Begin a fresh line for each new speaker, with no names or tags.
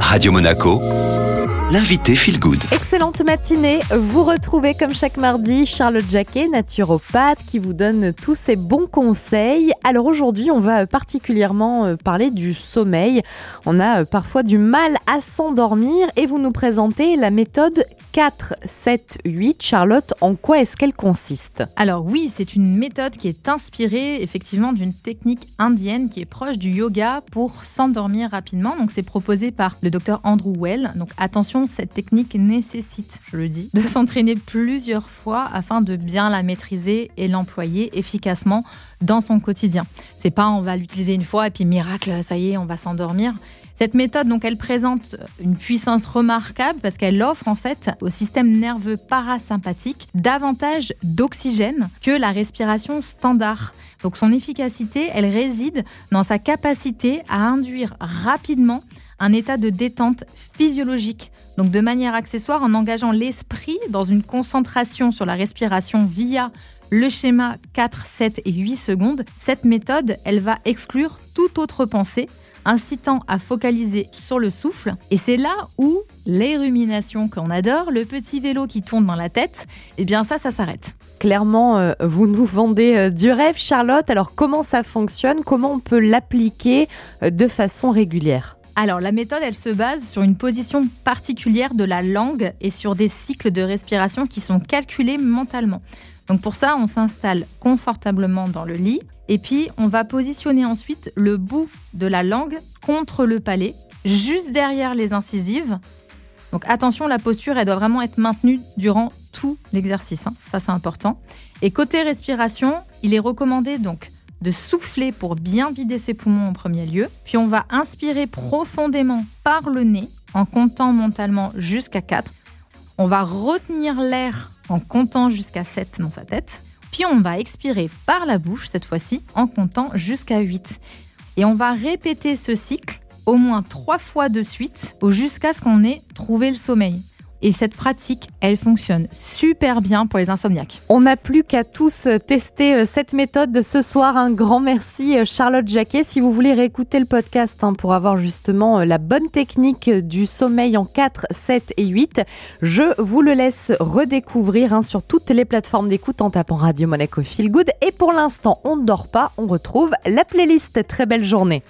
Radio Monaco, l'invité Feel Good.
Excellente matinée. Vous retrouvez comme chaque mardi Charlotte Jacquet, naturopathe, qui vous donne tous ses bons conseils. Alors aujourd'hui, on va particulièrement euh, parler du sommeil. On a euh, parfois du mal à s'endormir et vous nous présentez la méthode 4, 7, 8. Charlotte, en quoi est-ce qu'elle consiste?
Alors oui, c'est une méthode qui est inspirée effectivement d'une technique indienne qui est proche du yoga pour s'endormir rapidement. Donc c'est proposé par le docteur Andrew Well. Donc attention, cette technique nécessite, je le dis, de s'entraîner plusieurs fois afin de bien la maîtriser et l'employer efficacement dans son quotidien. C'est pas on va l'utiliser une fois et puis miracle, ça y est, on va s'endormir. Cette méthode, donc, elle présente une puissance remarquable parce qu'elle offre en fait au système nerveux parasympathique davantage d'oxygène que la respiration standard. Donc, son efficacité, elle réside dans sa capacité à induire rapidement un état de détente physiologique. Donc, de manière accessoire, en engageant l'esprit dans une concentration sur la respiration via le schéma 4, 7 et 8 secondes, cette méthode, elle va exclure toute autre pensée incitant à focaliser sur le souffle. Et c'est là où les ruminations qu'on adore, le petit vélo qui tourne dans la tête, eh bien ça, ça s'arrête.
Clairement, euh, vous nous vendez euh, du rêve, Charlotte. Alors comment ça fonctionne? Comment on peut l'appliquer euh, de façon régulière?
Alors, la méthode, elle se base sur une position particulière de la langue et sur des cycles de respiration qui sont calculés mentalement. Donc, pour ça, on s'installe confortablement dans le lit. Et puis, on va positionner ensuite le bout de la langue contre le palais, juste derrière les incisives. Donc attention, la posture, elle doit vraiment être maintenue durant tout l'exercice. Hein. Ça, c'est important. Et côté respiration, il est recommandé donc de souffler pour bien vider ses poumons en premier lieu. Puis on va inspirer profondément par le nez en comptant mentalement jusqu'à 4. On va retenir l'air en comptant jusqu'à 7 dans sa tête. Puis on va expirer par la bouche cette fois-ci en comptant jusqu'à 8. Et on va répéter ce cycle au moins trois fois de suite jusqu'à ce qu'on ait trouvé le sommeil. Et cette pratique, elle fonctionne super bien pour les insomniaques.
On n'a plus qu'à tous tester euh, cette méthode de ce soir. Un grand merci euh, Charlotte Jacquet. Si vous voulez réécouter le podcast hein, pour avoir justement euh, la bonne technique du sommeil en 4, 7 et 8, je vous le laisse redécouvrir hein, sur toutes les plateformes d'écoute en tapant Radio Monaco Feel Good. Et pour l'instant, on ne dort pas, on retrouve la playlist. Très belle journée.